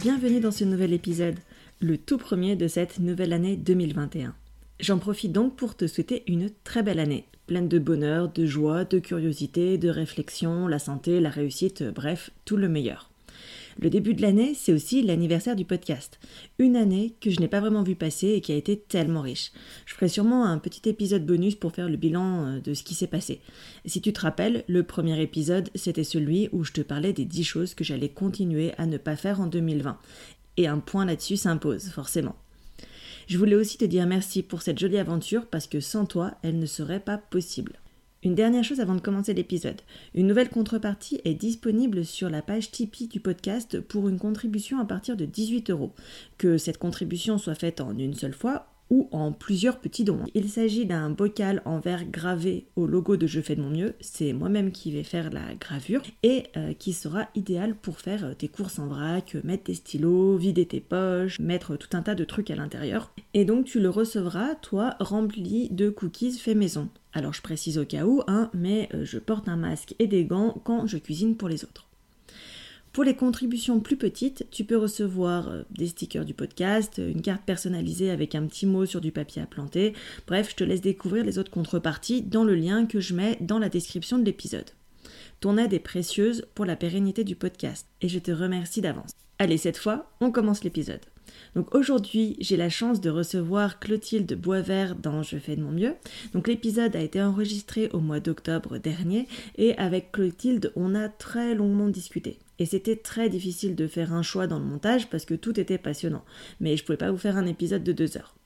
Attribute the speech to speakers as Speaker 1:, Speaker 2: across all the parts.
Speaker 1: Bienvenue dans ce nouvel épisode, le tout premier de cette nouvelle année 2021. J'en profite donc pour te souhaiter une très belle année, pleine de bonheur, de joie, de curiosité, de réflexion, la santé, la réussite, bref, tout le meilleur. Le début de l'année, c'est aussi l'anniversaire du podcast. Une année que je n'ai pas vraiment vu passer et qui a été tellement riche. Je ferai sûrement un petit épisode bonus pour faire le bilan euh, de ce qui s'est passé. Si tu te rappelles, le premier épisode, c'était celui où je te parlais des 10 choses que j'allais continuer à ne pas faire en 2020. Et un point là-dessus s'impose, forcément. Je voulais aussi te dire merci pour cette jolie aventure parce que sans toi, elle ne serait pas possible. Une dernière chose avant de commencer l'épisode. Une nouvelle contrepartie est disponible sur la page Tipeee du podcast pour une contribution à partir de 18 euros. Que cette contribution soit faite en une seule fois ou en plusieurs petits dons. Il s'agit d'un bocal en verre gravé au logo de Je fais de mon mieux, c'est moi-même qui vais faire la gravure, et euh, qui sera idéal pour faire euh, tes courses en vrac, mettre tes stylos, vider tes poches, mettre tout un tas de trucs à l'intérieur. Et donc tu le recevras, toi, rempli de cookies fait maison. Alors je précise au cas où, hein, mais euh, je porte un masque et des gants quand je cuisine pour les autres. Pour les contributions plus petites, tu peux recevoir euh, des stickers du podcast, une carte personnalisée avec un petit mot sur du papier à planter. Bref, je te laisse découvrir les autres contreparties dans le lien que je mets dans la description de l'épisode. Ton aide est précieuse pour la pérennité du podcast et je te remercie d'avance. Allez, cette fois, on commence l'épisode. Donc aujourd'hui, j'ai la chance de recevoir Clotilde Boisvert dans Je fais de mon mieux. Donc l'épisode a été enregistré au mois d'octobre dernier et avec Clotilde, on a très longuement discuté. Et c'était très difficile de faire un choix dans le montage parce que tout était passionnant. Mais je pouvais pas vous faire un épisode de deux heures.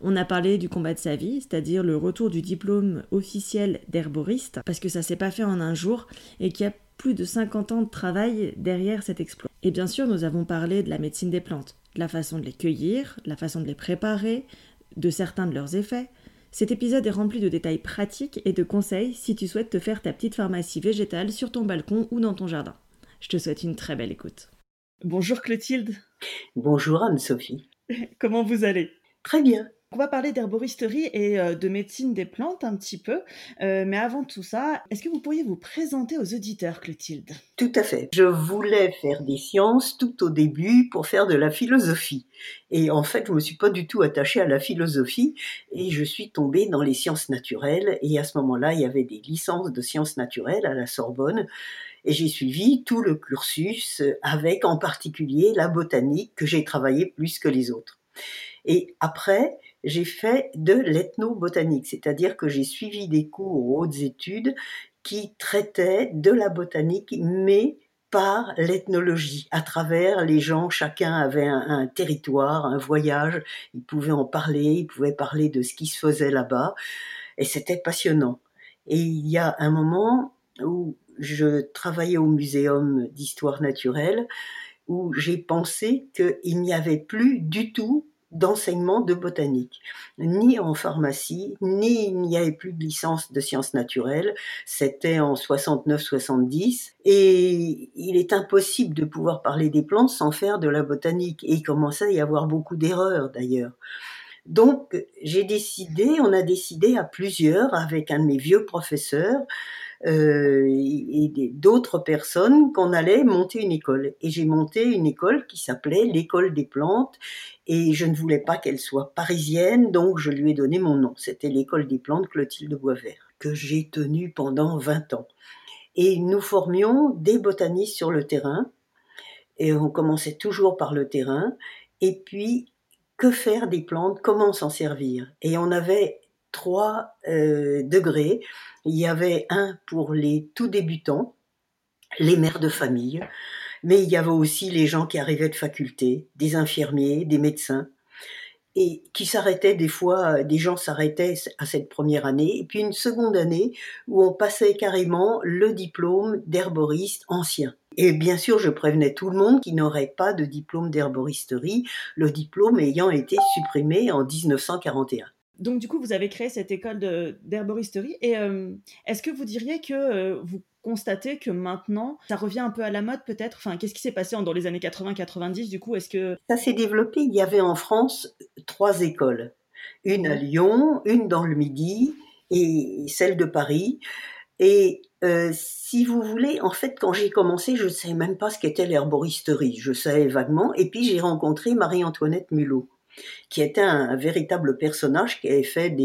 Speaker 1: On a parlé du combat de sa vie, c'est-à-dire le retour du diplôme officiel d'herboriste, parce que ça s'est pas fait en un jour et qu'il y a plus de 50 ans de travail derrière cet exploit. Et bien sûr, nous avons parlé de la médecine des plantes, la façon de les cueillir, la façon de les préparer, de certains de leurs effets. Cet épisode est rempli de détails pratiques et de conseils si tu souhaites te faire ta petite pharmacie végétale sur ton balcon ou dans ton jardin. Je te souhaite une très belle écoute. Bonjour Clotilde.
Speaker 2: Bonjour Anne-Sophie.
Speaker 1: Comment vous allez?
Speaker 2: Très bien.
Speaker 1: On va parler d'herboristerie et euh, de médecine des plantes un petit peu. Euh, mais avant tout ça, est-ce que vous pourriez vous présenter aux auditeurs, Clotilde?
Speaker 2: Tout à fait. Je voulais faire des sciences tout au début pour faire de la philosophie. Et en fait, je me suis pas du tout attachée à la philosophie et je suis tombée dans les sciences naturelles. Et à ce moment-là, il y avait des licences de sciences naturelles à la Sorbonne. Et j'ai suivi tout le cursus avec en particulier la botanique que j'ai travaillé plus que les autres. Et après, j'ai fait de l'ethnobotanique, c'est-à-dire que j'ai suivi des cours aux hautes études qui traitaient de la botanique, mais par l'ethnologie, à travers les gens, chacun avait un, territoire, un voyage, ils pouvaient en parler, ils pouvaient parler de ce qui se faisait là-bas, et c'était passionnant. Et il y a un moment où je travaillais au muséum d'histoire naturelle, où j'ai pensé qu'il n'y avait plus du tout d'enseignement de botanique, ni en pharmacie, ni il n'y avait plus de licence de sciences naturelles. C'était en 69-70 et il est impossible de pouvoir parler des plantes sans faire de la botanique. Et il commençait à y avoir beaucoup d'erreurs d'ailleurs. Donc j'ai décidé, on a décidé à plusieurs avec un de mes vieux professeurs euh, et d'autres personnes qu'on allait monter une école. Et j'ai monté une école qui s'appelait l'école des plantes et je ne voulais pas qu'elle soit parisienne, donc je lui ai donné mon nom. C'était l'école des plantes Clotilde Boisvert, que j'ai tenue pendant 20 ans. Et nous formions des botanistes sur le terrain, et on commençait toujours par le terrain, et puis que faire des plantes, comment s'en servir. Et on avait trois euh, degrés. Il y avait un pour les tout débutants, les mères de famille, mais il y avait aussi les gens qui arrivaient de faculté, des infirmiers, des médecins. et qui s'arrêtait des fois, des gens s'arrêtaient à cette première année, et puis une seconde année où on passait carrément le diplôme d'herboriste ancien. Et bien sûr, je prévenais tout le monde qui n'aurait pas de diplôme d'herboristerie, le diplôme ayant été supprimé en 1941.
Speaker 1: Donc du coup, vous avez créé cette école d'herboristerie. Et euh, est-ce que vous diriez que euh, vous constatez que maintenant, ça revient un peu à la mode peut-être? Enfin, qu'est-ce qui s'est passé dans les années 80-90 Du coup, est-ce que...
Speaker 2: Ça s'est développé. Il y avait en France trois écoles. Une à Lyon, une dans le Midi et celle de Paris. Et euh, si vous voulez, en fait, quand j'ai commencé, je ne savais même pas ce qu'était l'herboristerie. Je savais vaguement. Et puis j'ai rencontré Marie-Antoinette Mulot qui était un, véritable personnage qui avait fait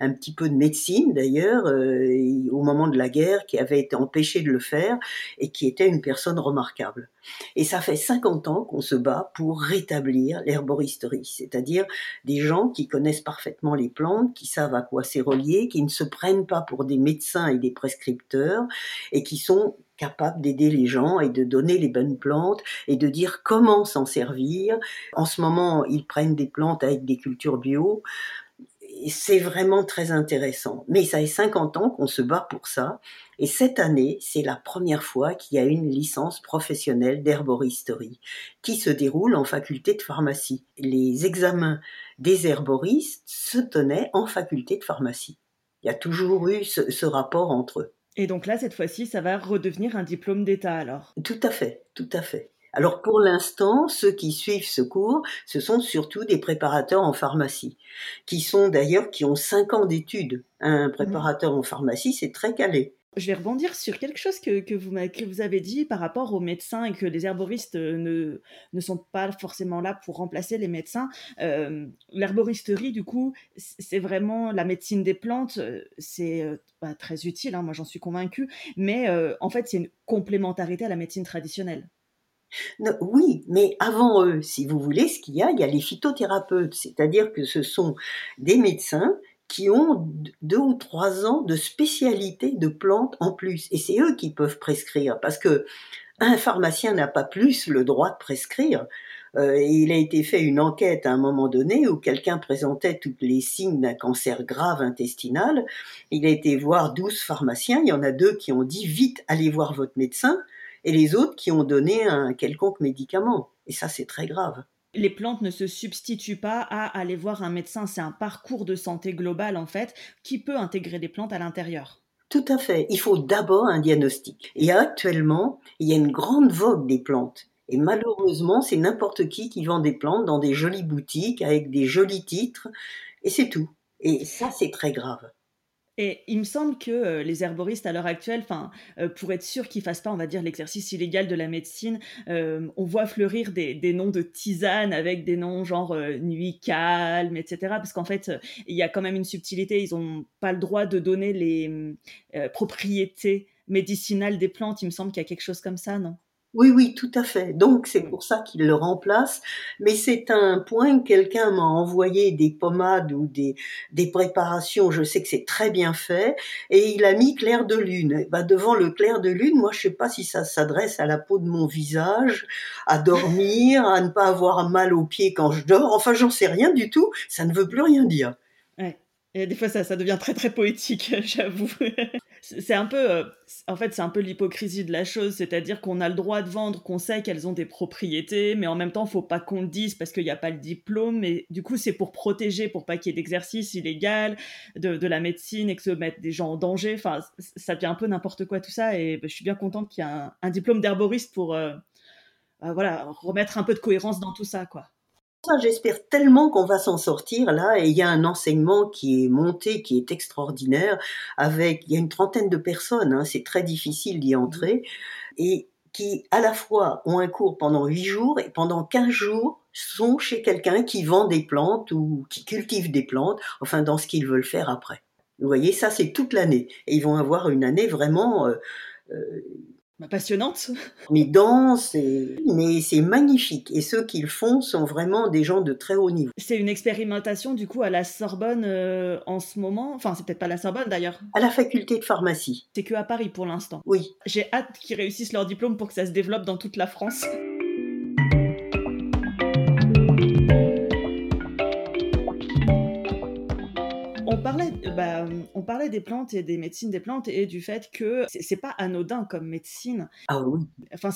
Speaker 2: un petit peu de médecine d'ailleurs euh, au moment de la guerre, qui avait été empêché de le faire et qui était une personne remarquable. Et ça fait 50 ans qu'on se bat pour rétablir l'herboristerie, c'est-à-dire des gens qui connaissent parfaitement les plantes, qui savent à quoi c'est relié, qui ne se prennent pas pour des médecins et des prescripteurs et qui sont capable d'aider les gens et de donner les bonnes plantes et de dire comment s'en servir. En ce moment, ils prennent des plantes avec des cultures bio. C'est vraiment très intéressant. Mais ça fait 50 ans qu'on se bat pour ça. Et cette année, c'est la première fois qu'il y a une licence professionnelle d'herboristerie qui se déroule en faculté de pharmacie. Les examens des herboristes se tenaient en faculté de pharmacie. Il y a toujours eu ce, ce rapport entre eux.
Speaker 1: Et donc là, cette fois-ci, ça va redevenir un diplôme d'État alors
Speaker 2: Tout à fait, tout à fait. Alors pour l'instant, ceux qui suivent ce cours, ce sont surtout des préparateurs en pharmacie, qui sont d'ailleurs qui ont cinq ans d'études. Un préparateur en pharmacie, c'est très calé
Speaker 1: je vais rebondir sur quelque chose que, que, vous, que vous avez dit par rapport aux médecins et que les herboristes euh, ne, ne sont pas forcément là pour remplacer les médecins. Euh, l'herboristerie, du coup, c'est vraiment la médecine des plantes, euh, c'est bah, très utile, hein, moi j'en suis convaincue, mais en fait c'est une complémentarité à la médecine traditionnelle.
Speaker 2: oui, mais avant eux, si vous voulez, ce qu'il y a, il y a les phytothérapeutes, c'est-à-dire que ce sont des médecins qui ont deux ou trois ans de spécialité de plantes en plus. Et c'est eux qui peuvent prescrire, parce que un pharmacien n'a pas plus le droit de prescrire. Euh, il a été fait une enquête à un moment donné où quelqu'un présentait tous les signes d'un cancer grave intestinal. Il a été voir douze pharmaciens. Il y en a deux qui ont dit vite allez voir votre médecin et les autres qui ont donné un quelconque médicament. Et ça, c'est très grave
Speaker 1: les plantes ne se substituent pas à aller voir un médecin. C'est un parcours de santé global, en fait, qui peut intégrer des plantes à l'intérieur.
Speaker 2: Tout à fait. Il faut d'abord un diagnostic. Et actuellement, il y a une grande vogue des plantes. Et malheureusement, c'est n'importe qui qui vend des plantes dans des jolies boutiques avec des jolis titres. Et c'est tout. Et ça, c'est très grave.
Speaker 1: Et il me semble que euh, les herboristes à l'heure actuelle, euh, pour être sûr qu'ils fassent pas, on va dire, l'exercice illégal de la médecine, euh, on voit fleurir des, des, noms de tisanes avec des noms genre nuit calme, etc. Parce qu'en fait, il y a quand même une subtilité. Ils n'ont pas le droit de donner les propriétés médicinales des plantes. Il me semble qu'il y a quelque chose comme ça, non?
Speaker 2: Oui, oui, tout à fait. Donc c'est pour ça qu'il le remplace. Mais c'est un point, quelqu'un m'a envoyé des pommades ou des, des préparations, je sais que c'est très bien fait, et il a mis clair de lune. Bah, devant le clair de lune, moi je sais pas si ça s'adresse à la peau de mon visage, à dormir, à ne pas avoir mal aux pieds quand je dors, enfin j'en sais rien du tout, ça ne veut plus rien dire.
Speaker 1: Et des fois, ça, ça devient très très poétique, j'avoue. c'est un peu, euh, en fait, c'est un peu l'hypocrisie de la chose, c'est-à-dire qu'on a le droit de vendre, qu'on sait qu'elles ont des propriétés, mais en même temps, faut pas qu'on le dise parce qu'il n'y a pas le diplôme. Et du coup, c'est pour protéger, pour pas qu'il y ait d'exercice illégal de, la médecine et que se mettre des gens en danger. Enfin, ça devient un peu n'importe quoi tout ça. Et je suis bien contente qu'il y ait un, diplôme d'herboriste pour, euh, bah, voilà, remettre un peu de cohérence dans tout ça, quoi
Speaker 2: j'espère tellement qu'on va s'en sortir là. Et il y a un enseignement qui est monté, qui est extraordinaire. Avec, il y a une trentaine de personnes. Hein, c'est très difficile d'y entrer et qui à la fois ont un cours pendant huit jours et pendant quinze jours sont chez quelqu'un qui vend des plantes ou qui cultive des plantes. Enfin, dans ce qu'ils veulent faire après. Vous voyez, ça c'est toute l'année. Et ils vont avoir une année vraiment. Euh, euh,
Speaker 1: passionnante.
Speaker 2: Mais dense, mais c'est magnifique. Et ceux qui le font sont vraiment des gens de très haut niveau.
Speaker 1: C'est une expérimentation du coup à la Sorbonne euh, en ce moment. Enfin, c'est peut-être pas la Sorbonne d'ailleurs.
Speaker 2: À la faculté de pharmacie.
Speaker 1: C'est que à Paris pour l'instant.
Speaker 2: Oui.
Speaker 1: J'ai hâte qu'ils réussissent leur diplôme pour que ça se développe dans toute la France. bah, on parlait des plantes et des médecines des plantes et du fait que c'est pas anodin comme médecine.
Speaker 2: Ah oui.
Speaker 1: Enfin,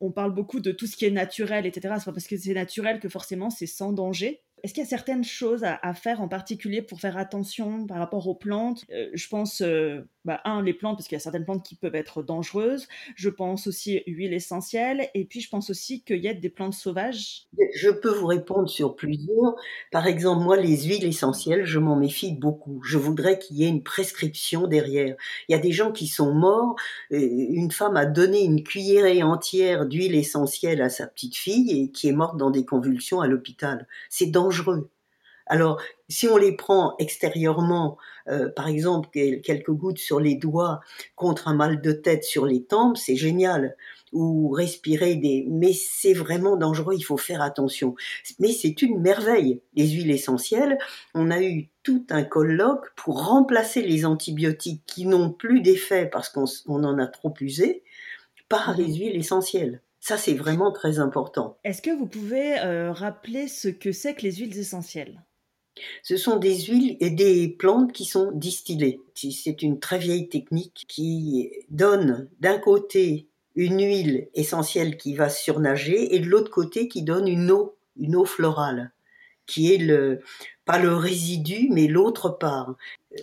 Speaker 1: on parle beaucoup de tout ce qui est naturel, etc. C'est pas parce que c'est naturel que forcément c'est sans danger. Est-ce qu'il y a certaines choses à, faire en particulier pour faire attention par rapport aux plantes? Euh, Je pense, euh, bah, un, les plantes, parce qu'il y a certaines plantes qui peuvent être dangereuses. Je pense aussi huile essentielle. Et puis, je pense aussi qu'il y a des plantes sauvages.
Speaker 2: Je peux vous répondre sur plusieurs. Par exemple, moi, les huiles essentielles, je m'en méfie beaucoup. Je voudrais qu'il y ait une prescription derrière. Il y a des gens qui sont morts. Euh, une femme a donné une cuillerée entière d'huile essentielle à sa petite fille et qui est morte dans des convulsions à l'hôpital. C'est dangereux alors, si on les prend extérieurement, euh, par exemple quelques gouttes sur les doigts contre un mal de tête sur les tempes, c'est génial. Ou respirer des... Mais c'est vraiment dangereux, il faut faire attention. Mais c'est une merveille. Les huiles essentielles, on a eu tout un colloque pour remplacer les antibiotiques qui n'ont plus d'effet parce qu'on en a trop usé par mmh les huiles essentielles. Ça, c'est vraiment très important.
Speaker 1: Est-ce que vous pouvez euh, rappeler ce que c'est que les huiles essentielles?
Speaker 2: Ce sont des huiles et des plantes qui sont distillées. C'est une très vieille technique qui donne d'un côté une huile essentielle qui va surnager et de l'autre côté qui donne une eau, une eau florale, qui est le, pas le résidu, mais l'autre part.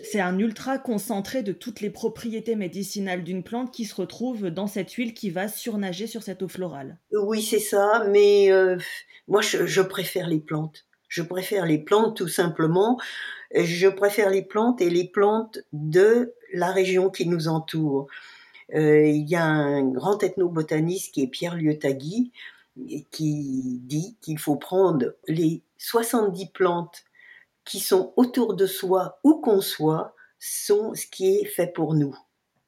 Speaker 1: C'est un ultra concentré de toutes les propriétés médicinales d'une plante qui se retrouve dans cette huile qui va surnager sur cette eau florale.
Speaker 2: Oui, c'est ça, mais euh, moi je, préfère les plantes. Je préfère les plantes tout simplement. Je préfère les plantes et les plantes de la région qui nous entoure. Euh, il y a un grand ethnobotaniste qui est Pierre Liotagui qui dit qu'il faut prendre les 70 plantes qui sont autour de soi, où qu'on soit, sont ce qui est fait pour nous.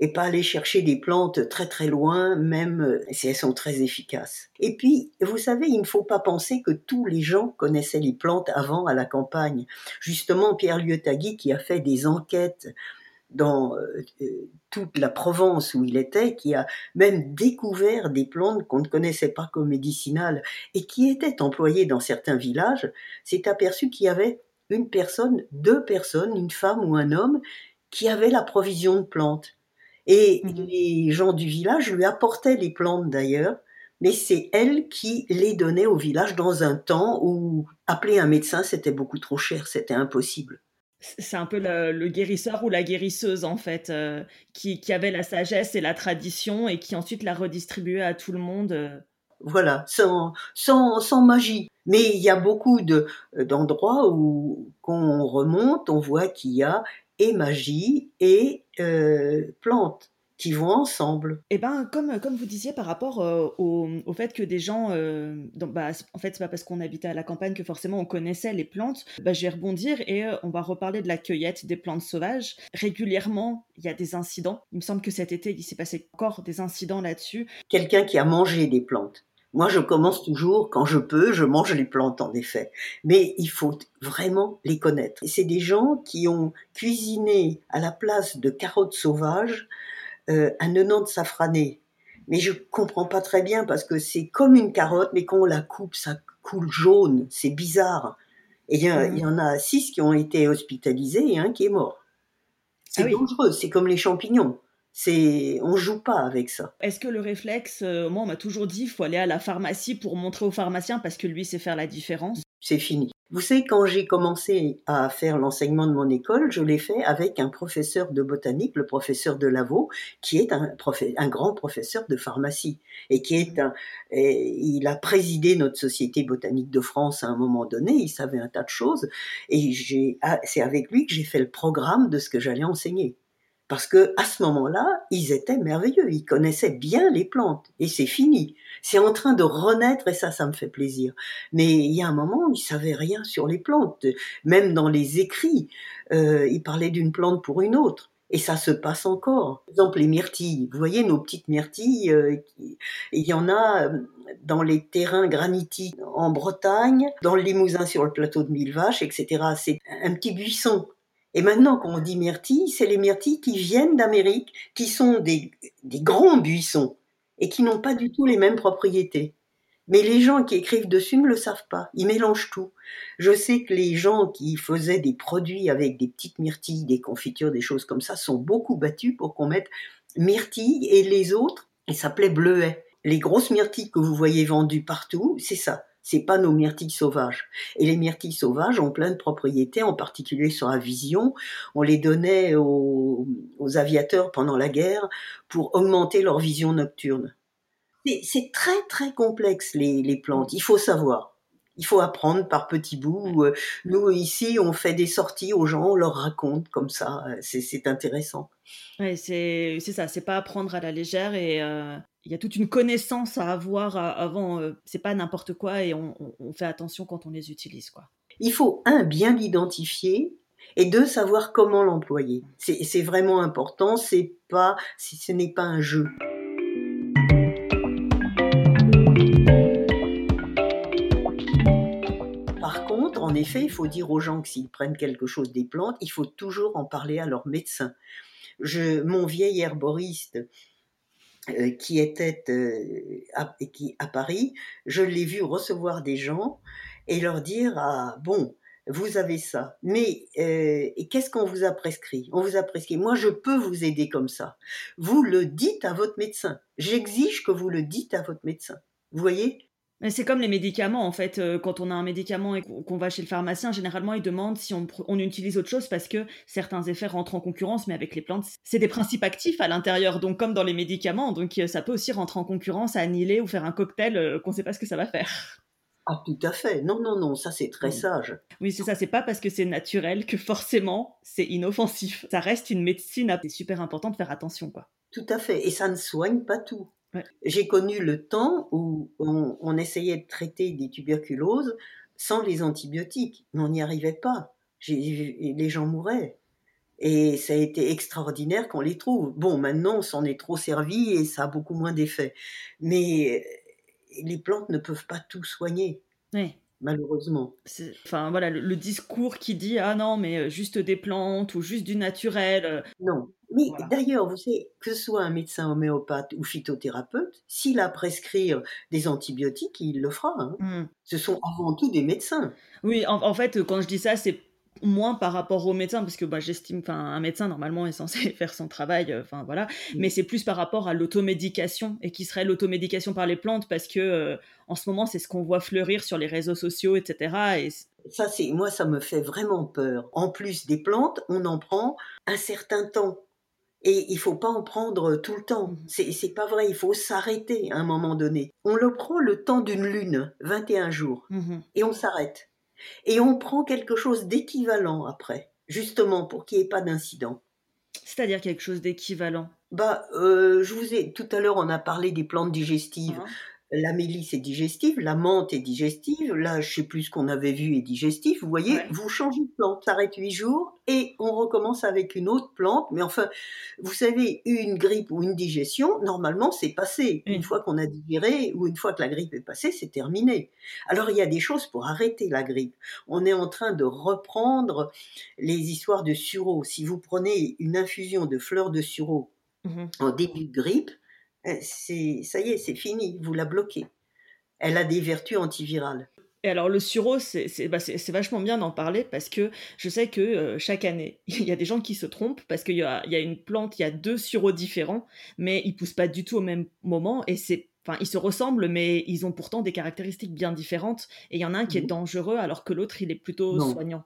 Speaker 2: Et pas aller chercher des plantes très très loin, même si elles sont très efficaces. Et puis, vous savez, il ne faut pas penser que tous les gens connaissaient les plantes avant à la campagne. Justement, Pierre Liotagui, qui a fait des enquêtes dans euh, euh, toute la Provence où il était, qui a même découvert des plantes qu'on ne connaissait pas comme médicinales et qui étaient employées dans certains villages, s'est aperçu qu'il y avait une personne, deux personnes, une femme ou un homme, qui avaient la provision de plantes. Et mhm. les gens du village lui apportaient les plantes d'ailleurs, mais c'est elle qui les donnait au village dans un temps où appeler un médecin c'était beaucoup trop cher, c'était impossible.
Speaker 1: C'est un peu le, guérisseur ou la guérisseuse en fait, euh, qui, avait la sagesse et la tradition et qui ensuite la redistribuait à tout le monde. Euh.
Speaker 2: Voilà, sans, sans, sans magie. Mais il y a beaucoup de, d'endroits où, qu'on remonte, on voit qu'il y a et magie et euh, plantes qui vont ensemble.
Speaker 1: Et eh ben, comme, comme vous disiez par rapport euh, au, au, fait que des gens, euh, bah, en fait, c'est pas parce qu'on habitait à la campagne que forcément on connaissait les plantes. Bah, je vais rebondir et on va reparler de la cueillette des plantes sauvages. Régulièrement, il y a des incidents. Il me semble que cet été, il s'est passé encore des incidents là-dessus.
Speaker 2: Quelqu'un qui a mangé des plantes. Moi, je commence toujours, quand je peux, je mange les plantes en effet. Mais il faut vraiment les connaître. C'est des gens qui ont cuisiné à la place de carottes sauvages euh, un de safrané. Mais je comprends pas très bien parce que c'est comme une carotte, mais quand on la coupe, ça coule jaune. C'est bizarre. Et il y, mmh. en a six qui ont été hospitalisés et un qui est mort. C'est ah dangereux, c'est comme les champignons. C'est, on joue pas avec ça.
Speaker 1: Est-ce que le réflexe, euh, moi on m'a toujours dit, il faut aller à la pharmacie pour montrer au pharmacien parce que lui sait faire la différence?
Speaker 2: C'est fini. Vous savez, quand j'ai commencé à faire l'enseignement de mon école, je l'ai fait avec un professeur de botanique, le professeur de Lavaux, qui est un, un grand professeur de pharmacie et qui est un, il a présidé notre société botanique de France à un moment donné. Il savait un tas de choses et ah, c'est avec lui que j'ai fait le programme de ce que j'allais enseigner. Parce que à ce moment-là, ils étaient merveilleux, ils connaissaient bien les plantes. Et c'est fini. C'est en train de renaître et ça, ça me fait plaisir. Mais il y a un moment, ils savaient rien sur les plantes. Même dans les écrits, euh, ils parlaient d'une plante pour une autre. Et ça se passe encore. Par exemple, les myrtilles. Vous voyez nos petites myrtilles. Euh, il y en a euh, dans les terrains granitiques en Bretagne, dans le Limousin sur le plateau de Mille Vaches, etc. C'est un petit buisson. Et maintenant, quand on dit myrtilles, c'est les myrtilles qui viennent d'Amérique, qui sont des, grands buissons et qui n'ont pas du tout les mêmes propriétés. Mais les gens qui écrivent dessus ne le savent pas. Ils mélangent tout. Je sais que les gens qui faisaient des produits avec des petites myrtilles, des confitures, des choses comme ça, sont beaucoup battus pour qu'on mette myrtilles et les autres, ils s'appelaient bleuets. Les grosses myrtilles que vous voyez vendues partout, c'est ça. C'est pas nos myrtilles sauvages. Et les myrtilles sauvages ont plein de propriétés, en particulier sur la vision. On les donnait aux, aviateurs pendant la guerre pour augmenter leur vision nocturne. C'est très très complexe les, plantes, il faut savoir. Il faut apprendre par petits bouts. Euh, nous, ici, on fait des sorties aux gens, on leur raconte comme ça. C'est intéressant.
Speaker 1: Ouais, c'est ça, c'est pas apprendre à la légère et euh, il y a toute une connaissance à avoir avant. Euh, c'est pas n'importe quoi et on, on, fait attention quand on les utilise. quoi.
Speaker 2: Il faut, un, bien l'identifier et deux, savoir comment l'employer. C'est vraiment important, c'est pas, ce n'est pas un jeu. En effet, il faut dire aux gens que s'ils prennent quelque chose des plantes, il faut toujours en parler à leur médecin. Mon vieil herboriste euh, qui était euh, à, qui, à Paris, je l'ai vu recevoir des gens et leur dire ah bon vous avez ça, mais euh, qu'est-ce qu'on vous a prescrit? On vous a prescrit. Moi, je peux vous aider comme ça. Vous le dites à votre médecin. J'exige que vous le dites à votre médecin. Vous voyez?
Speaker 1: C'est comme les médicaments, en fait. Euh, quand on a un médicament et qu'on va chez le pharmacien, généralement, il demande si on, utilise autre chose parce que certains effets rentrent en concurrence, mais avec les plantes, c'est des principes actifs à l'intérieur, donc comme dans les médicaments. Donc euh, ça peut aussi rentrer en concurrence, annihiler ou faire un cocktail euh, qu'on ne sait pas ce que ça va faire.
Speaker 2: Ah, tout à fait. Non, non, non, ça c'est très sage.
Speaker 1: Oui, c'est ça. C'est pas parce que c'est naturel que forcément c'est inoffensif. Ça reste une médecine. C'est super important de faire attention, quoi.
Speaker 2: Tout à fait. Et ça ne soigne pas tout. J'ai connu le temps où on, essayait de traiter des tuberculoses sans les antibiotiques, mais on n'y arrivait pas. Les gens mouraient. Et ça a été extraordinaire qu'on les trouve. Bon, maintenant, on s'en est trop servi et ça a beaucoup moins d'effet. Mais les plantes ne peuvent pas tout soigner. Malheureusement.
Speaker 1: Enfin voilà, le, discours qui dit ah non mais euh, juste des plantes ou juste du naturel. Euh,
Speaker 2: non, mais d'ailleurs, vous savez, que ce soit un médecin homéopathe ou phytothérapeute, s'il a prescrire des antibiotiques, il le fera. Hein. Mmh. Ce sont avant tout des médecins.
Speaker 1: Oui, en, fait, quand je dis ça, c'est moins par rapport aux médecins, parce que bah, j'estime, enfin, un médecin normalement est censé faire son travail, euh, enfin voilà, mmh. mais c'est plus par rapport à l'automédication et qui serait l'automédication par les plantes, parce que euh, en ce moment c'est ce qu'on voit fleurir sur les réseaux sociaux, etc. Et
Speaker 2: ça, c'est moi, ça me fait vraiment peur. En plus des plantes, on en prend un certain temps. Et il faut pas en prendre tout le temps. C'est, c'est pas vrai, il faut s'arrêter à un moment donné. On le prend le temps d'une lune, 21 jours, mmh et on s'arrête. Et on prend quelque chose d'équivalent après, justement pour qu'il n'y ait pas d'incident.
Speaker 1: C'est-à-dire quelque chose d'équivalent?
Speaker 2: Bah, euh, je vous ai tout à l'heure on a parlé des plantes digestives. Hein la mélisse est digestive, la menthe est digestive, là je sais plus ce qu'on avait vu est digestif. Vous voyez, vous changez de plante, s'arrête huit jours et on recommence avec une autre plante. Mais enfin, vous savez, une grippe ou une digestion, normalement c'est passé. Une fois qu'on a digéré ou une fois que la grippe est passée, c'est terminé. Alors il y a des choses pour arrêter la grippe. On est en train de reprendre les histoires de sureau. Si vous prenez une infusion de fleurs de sureau mmh en début de grippe, c'est ça y est, c'est fini, vous la bloquez. Elle a des vertus antivirales.
Speaker 1: Et alors le c'est bah, vachement bien d'en parler parce que je sais que euh, chaque année, il y a des gens qui se trompent parce qu'il y a, y a, une plante, il y a deux sureaux différents, mais ils poussent pas du tout au même moment et c'est Enfin, ils se ressemblent, mais ils ont pourtant des caractéristiques bien différentes. Et il y en a un qui est mmh dangereux, alors que l'autre, il est plutôt soignant.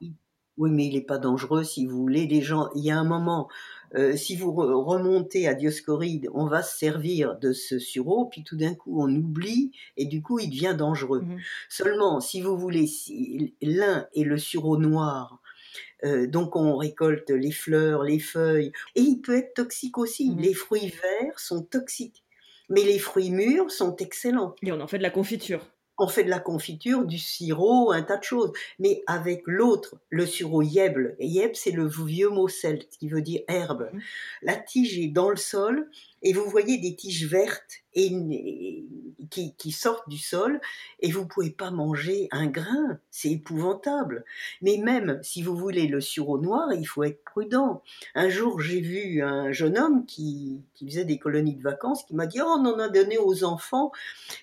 Speaker 2: Oui, mais il n'est pas dangereux si vous voulez. Les gens, il y a un moment, euh, si vous remontez à Dioscoride, on va se servir de ce sureau, puis tout d'un coup on oublie et du coup il devient dangereux. Mmh Seulement, si vous voulez, si l'un est le sureau noir, euh, donc on récolte les fleurs, les feuilles, et il peut être toxique aussi. Mmh les fruits verts sont toxiques, mais les fruits mûrs sont excellents.
Speaker 1: Et on en fait de la confiture
Speaker 2: on fait de la confiture, du sirop, un tas de choses. Mais avec l'autre, le sirop yeble, et c'est le vieux mot celte qui veut dire herbe. Mmh. La tige est dans le sol et vous voyez des tiges vertes et, qui, sortent du sol et vous pouvez pas manger un grain. C'est épouvantable. Mais même si vous voulez le sureau noir, il faut être prudent. Un jour, j'ai vu un jeune homme qui, qui faisait des colonies de vacances qui m'a dit, oh, on en a donné aux enfants,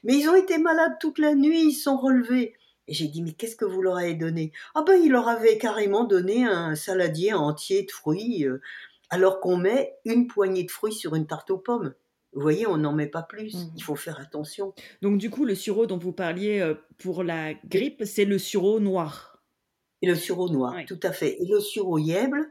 Speaker 2: mais ils ont été malades toute la nuit, ils sont relevés. Et j'ai dit, mais qu'est-ce que vous leur avez donné? Ah ben, il leur avait carrément donné un saladier entier de fruits, euh, alors qu'on met une poignée de fruits sur une tarte aux pommes. Vous voyez, on n'en met pas plus. Mmh. Il faut faire attention.
Speaker 1: Donc, du coup, le sureau dont vous parliez euh, pour la grippe, c'est le sureau noir.
Speaker 2: Et le sureau noir, tout à fait. Et le sureau yèble,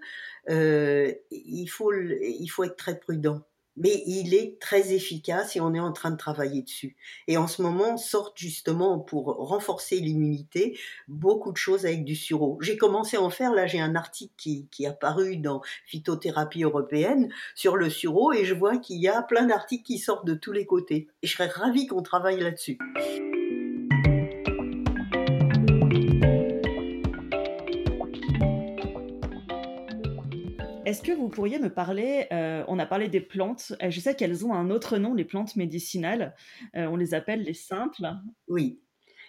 Speaker 2: euh, il, faut, il faut être très prudent mais il est très efficace et on est en train de travailler dessus. Et en ce moment, sortent justement pour renforcer l'immunité beaucoup de choses avec du sureau. J'ai commencé à en faire, là j'ai un article qui, qui est apparu dans Phytothérapie européenne sur le sureau et je vois qu'il y a plein d'articles qui sortent de tous les côtés. Et je serais ravie qu'on travaille là-dessus.
Speaker 1: Est-ce que vous pourriez me parler, euh, on a parlé des plantes, euh, je sais qu'elles ont un autre nom, les plantes médicinales, euh, on les appelle les simples.
Speaker 2: Oui,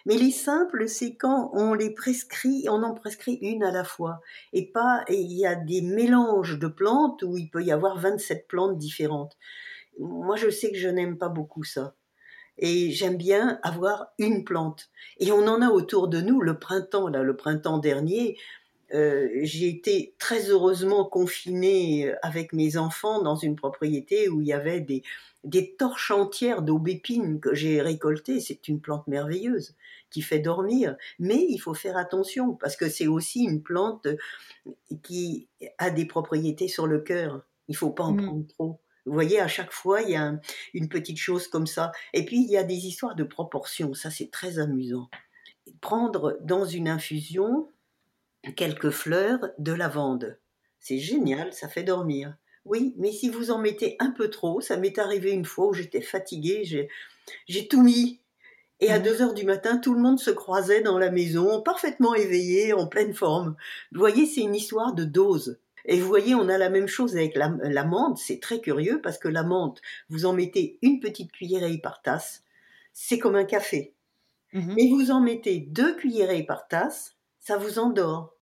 Speaker 2: mais les simples, c'est quand on les prescrit, on en prescrit une à la fois. Et pas, il y a des mélanges de plantes où il peut y avoir 27 plantes différentes. Moi, je sais que je n'aime pas beaucoup ça. Et j'aime bien avoir une plante. Et on en a autour de nous, le printemps, là, le printemps dernier, euh, j'ai été très heureusement confinée avec mes enfants dans une propriété où il y avait des, des torches entières d'aubépine que j'ai récoltées. C'est une plante merveilleuse qui fait dormir, mais il faut faire attention parce que c'est aussi une plante qui a des propriétés sur le cœur. Il faut pas en mmh. prendre trop. Vous voyez, à chaque fois, il y a une petite chose comme ça. Et puis, il y a des histoires de proportions. Ça, c'est très amusant. Prendre dans une infusion quelques fleurs de lavande. C'est génial, ça fait dormir. Oui, mais si vous en mettez un peu trop, ça m'est arrivé une fois où j'étais fatiguée, j'ai tout mis. Et à 2 mmh. heures du matin, tout le monde se croisait dans la maison, parfaitement éveillé, en pleine forme. Vous voyez, c'est une histoire de dose. Et vous voyez, on a la même chose avec l'amande. C'est très curieux parce que l'amande, vous en mettez une petite cuillerée par tasse. C'est comme un café. Mmh mais vous en mettez deux cuillerées par tasse, ça vous endort.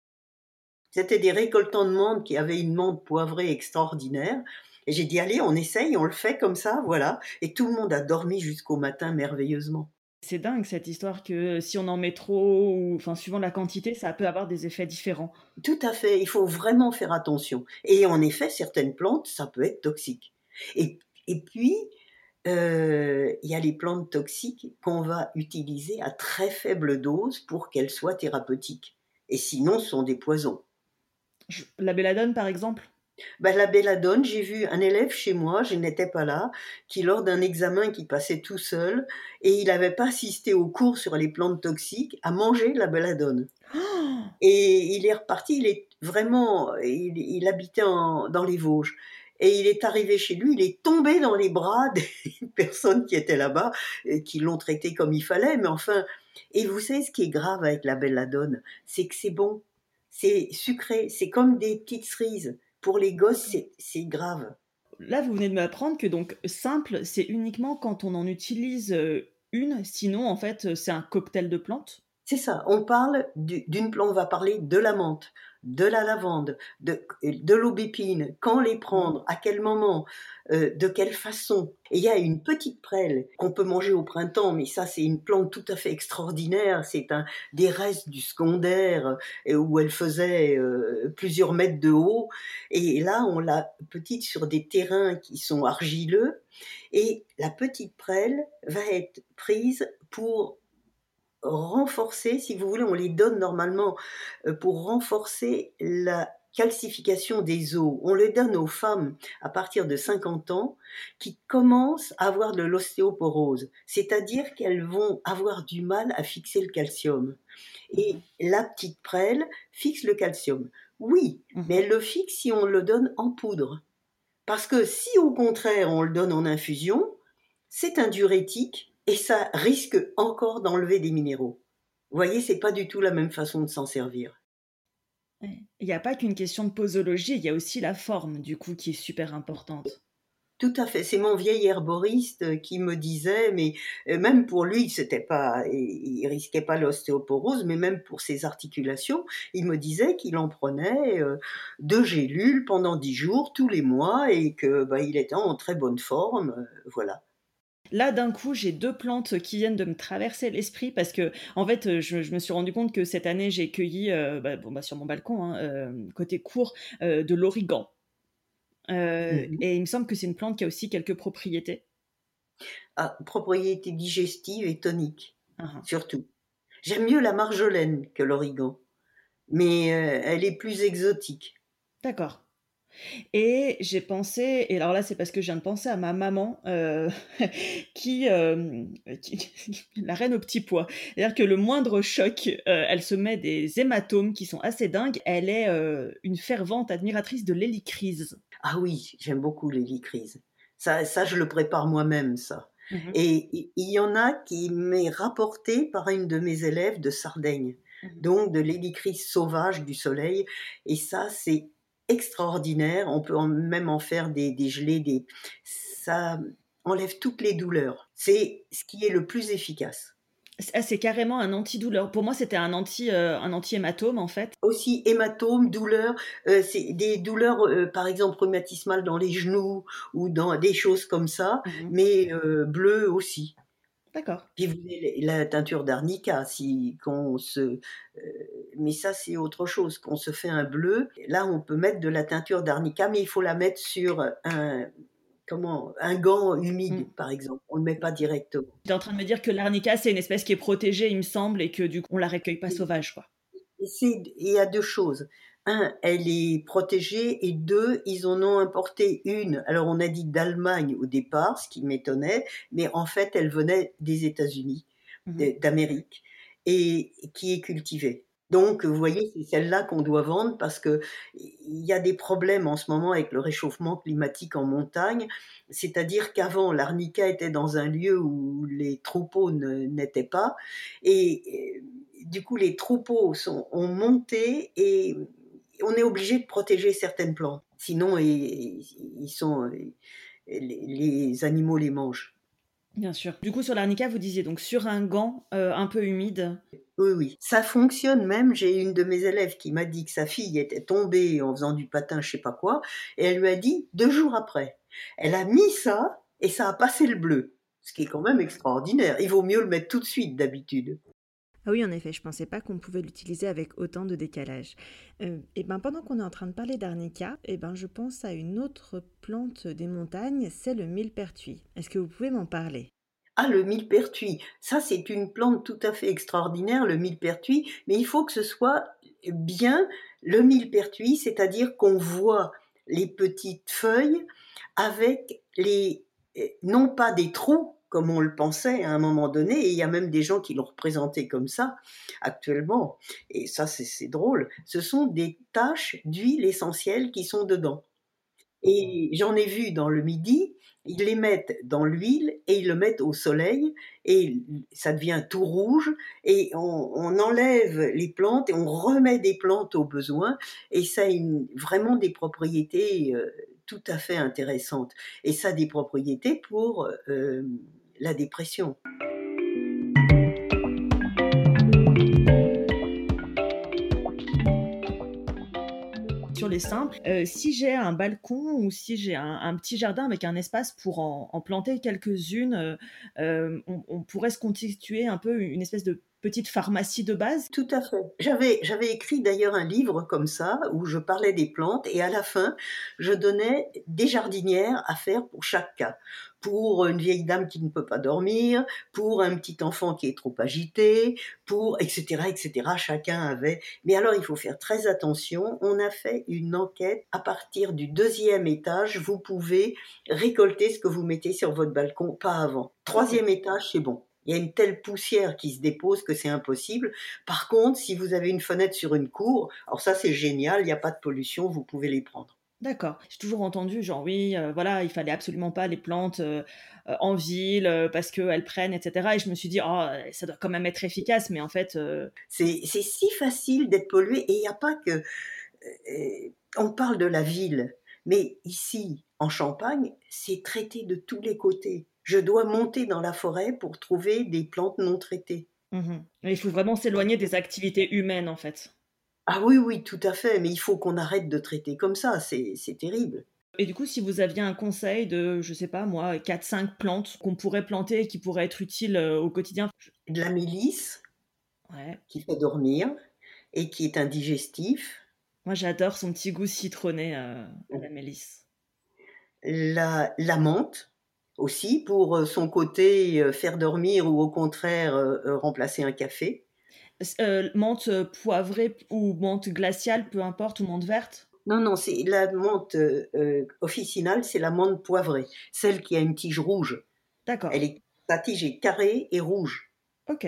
Speaker 2: C'était des récoltants de menthe qui avaient une menthe poivrée extraordinaire. Et j'ai dit, allez, on essaye, on le fait comme ça, voilà. Et tout le monde a dormi jusqu'au matin merveilleusement.
Speaker 1: C'est dingue cette histoire que si on en met trop, ou enfin suivant la quantité, ça peut avoir des effets différents.
Speaker 2: Tout à fait, il faut vraiment faire attention. Et en effet, certaines plantes, ça peut être toxique. Et, et puis, euh, il y a les plantes toxiques qu'on va utiliser à très faible dose pour qu'elles soient thérapeutiques. Et sinon, ce sont des poisons.
Speaker 1: La belladone, par exemple?
Speaker 2: Ben, la belladone, j'ai vu un élève chez moi, je n'étais pas là, qui lors d'un examen qui passait tout seul, et il n'avait pas assisté au cours sur les plantes toxiques, a mangé la belladone. et il est reparti, il est vraiment, il, habitait dans les Vosges. Et il est arrivé chez lui, il est tombé dans les bras des personnes qui étaient là-bas, et qui l'ont traité comme il fallait, mais enfin, et vous savez ce qui est grave avec la belladone, c'est que c'est bon, c'est sucré, c'est comme des petites cerises. Pour les gosses, c'est grave.
Speaker 1: Là, vous venez de m'apprendre que donc simple, c'est uniquement quand on en utilise euh, une, sinon en fait c'est un cocktail de plantes.
Speaker 2: C'est ça, on parle d'une plante, on va parler de la menthe, de la lavande, de, l'aubépine, quand les prendre, à quel moment, euh, de quelle façon. Et il y a une petite prêle qu'on peut manger au printemps, mais ça c'est une plante tout à fait extraordinaire, c'est un des restes du secondaire euh, où elle faisait euh, plusieurs mètres de haut, et là on l'a petite sur des terrains qui sont argileux, et la petite prêle va être prise pour renforcer, si vous voulez, on les donne normalement euh, pour renforcer la calcification des os. On les donne aux femmes à partir de 50 ans qui commencent à avoir de l'ostéoporose, c'est-à-dire qu'elles vont avoir du mal à fixer le calcium. Et la petite prêle fixe le calcium. Oui, mmh. mais elle le fixe si on le donne en poudre. Parce que si au contraire on le donne en infusion, c'est un diurétique et ça risque encore d'enlever des minéraux. Vous voyez, c'est pas du tout la même façon de s'en servir.
Speaker 1: Il n'y a pas qu'une question de posologie, il y a aussi la forme, du coup, qui est super importante.
Speaker 2: Tout à fait. C'est mon vieil herboriste qui me disait, mais euh, même pour lui, c'était pas, il risquait pas l'ostéoporose, mais même pour ses articulations, il me disait qu'il en prenait euh, deux gélules pendant dix jours tous les mois et que bah, il était en très bonne forme. Euh, voilà.
Speaker 1: Là, d'un coup, j'ai deux plantes qui viennent de me traverser l'esprit parce que, en fait, je, me suis rendu compte que cette année, j'ai cueilli, bah, bon, bah, sur mon balcon, hein, côté court, de l'origan. Euh, mmh et il me semble que c'est une plante qui a aussi quelques propriétés.
Speaker 2: Ah, propriétés digestives et toniques, ah ah. surtout. J'aime mieux la marjolaine que l'origan, mais euh, elle est plus exotique.
Speaker 1: D'accord. Et j'ai pensé, et alors là c'est parce que je viens de penser à ma maman euh, qui, la reine au petit pois. C'est-à-dire que le moindre choc, elle se met des hématomes qui sont assez dingues. Elle est une fervente admiratrice de l'hélicryse.
Speaker 2: Ah oui, j'aime beaucoup l'hélicryse. Ça, ça, je le prépare moi-même, ça. Mmh et il y en a qui m'est rapporté par une de mes élèves de Sardaigne, mmh donc de l'hélicryse sauvage du soleil. Et ça, c'est extraordinaire. On peut même en faire des, des gelées, des... ça enlève toutes les douleurs. C'est ce qui est le plus efficace.
Speaker 1: Ah, c'est carrément un antidouleur. Pour moi, c'était un anti, euh, un anti-hématome en fait.
Speaker 2: Aussi hématome, douleur, euh, c'est des douleurs, euh, par exemple rhumatismales dans les genoux ou dans des choses comme ça, mmh mais bleu aussi.
Speaker 1: D'accord.
Speaker 2: Puis vous avez la teinture d'arnica, si qu'on se, mais ça c'est autre chose. Qu'on se fait un bleu, là on peut mettre de la teinture d'arnica, mais il faut la mettre sur un comment un gant humide, mm. par exemple. On ne le met pas directement.
Speaker 1: Tu es en train de me dire que l'arnica, c'est une espèce qui est protégée, il me semble, et que du coup, on la recueille pas sauvage, quoi.
Speaker 2: Il y a deux choses. Un, elle est protégée, et deux, ils en ont importé une. Alors, on a dit d'Allemagne au départ, ce qui m'étonnait, mais en fait, elle venait des États-Unis, mm-hmm. d'Amérique, et qui est cultivée. Donc, vous voyez, c'est celle-là qu'on doit vendre parce que il y a des problèmes en ce moment avec le réchauffement climatique en montagne. C'est-à-dire qu'avant, l'arnica était dans un lieu où les troupeaux n'étaient pas. Et, du coup, les troupeaux ont monté et on est obligé de protéger certaines plantes. Sinon, ils, sont, les animaux les mangent.
Speaker 1: Bien sûr. Du coup, sur l'arnica, vous disiez donc sur un gant euh, un peu humide.
Speaker 2: Oui, oui. Ça fonctionne même. J'ai une de mes élèves qui m'a dit que sa fille était tombée en faisant du patin, je sais pas quoi, et elle lui a dit deux jours après. Elle a mis ça et ça a passé le bleu. Ce qui est quand même extraordinaire. Il vaut mieux le mettre tout de suite d'habitude.
Speaker 1: Ah oui, en effet, je pensais pas qu'on pouvait l'utiliser avec autant de décalage. Euh, et ben pendant qu'on est en train de parler d'arnica, et ben je pense à une autre plante des montagnes, c'est le millepertuis. Est-ce que vous pouvez m'en parler?
Speaker 2: Ah, le millepertuis, ça c'est une plante tout à fait extraordinaire, le millepertuis, mais il faut que ce soit bien le millepertuis, c'est-à-dire qu'on voit les petites feuilles avec les, non pas des trous, comme on le pensait à un moment donné, et il y a même des gens qui l'ont représenté comme ça actuellement, et ça c'est drôle, ce sont des taches d'huile essentielle qui sont dedans. Et j'en ai vu dans le midi, ils les mettent dans l'huile et ils le mettent au soleil et ça devient tout rouge et on, enlève les plantes et on remet des plantes au besoin et ça a vraiment des propriétés euh, tout à fait intéressantes. Et ça a des propriétés pour euh, dépression.
Speaker 1: sur les simples, euh, si j'ai un balcon ou si j'ai un, petit jardin avec un espace pour en, planter quelques-unes, euh, euh, on, pourrait se constituer un peu une espèce de petite pharmacie de base
Speaker 2: Tout à fait. J'avais, j'avais écrit d'ailleurs un livre comme ça où je parlais des plantes et à la fin, je donnais des jardinières à faire pour chaque cas. Pour une vieille dame qui ne peut pas dormir, pour un petit enfant qui est trop agité, pour etc. etc. Chacun avait. Mais alors il faut faire très attention. On a fait une enquête à partir du deuxième étage. Vous pouvez récolter ce que vous mettez sur votre balcon, pas avant. Troisième étage, c'est bon. Il y a une telle poussière qui se dépose que c'est impossible. Par contre, si vous avez une fenêtre sur une cour, alors ça c'est génial, il n'y a pas de pollution, vous pouvez les prendre.
Speaker 1: D'accord. J'ai toujours entendu, genre oui, euh, voilà, il fallait absolument pas les plantes euh, euh, en ville parce qu'elles prennent, etc. Et je me suis dit, oh, ça doit quand même être efficace, mais en fait.
Speaker 2: C'est si facile d'être pollué et il n'y a pas que. on parle de la ville, mais ici, en Champagne, c'est traité de tous les côtés. Je dois monter dans la forêt pour trouver des plantes non traitées.
Speaker 1: Mmh il faut vraiment s'éloigner des activités humaines, en fait.
Speaker 2: Ah oui, oui, tout à fait, mais il faut qu'on arrête de traiter comme ça, c'est terrible.
Speaker 1: Et du coup, si vous aviez un conseil de, je sais pas moi, 4-5 plantes qu'on pourrait planter et qui pourraient être utiles euh, au quotidien?
Speaker 2: De la mélisse, qui fait dormir et qui est un digestif.
Speaker 1: Moi, j'adore son petit goût citronné, euh, la mélisse.
Speaker 2: La, la menthe, aussi, pour euh, son côté faire dormir ou au contraire remplacer un café.
Speaker 1: Menthe poivrée ou menthe glaciale, peu importe, ou menthe verte?
Speaker 2: Non, non, c'est la menthe euh, officinale, c'est la menthe poivrée, celle qui a une tige rouge.
Speaker 1: D'accord.
Speaker 2: Elle est, sa tige est carrée et rouge.
Speaker 1: Ok.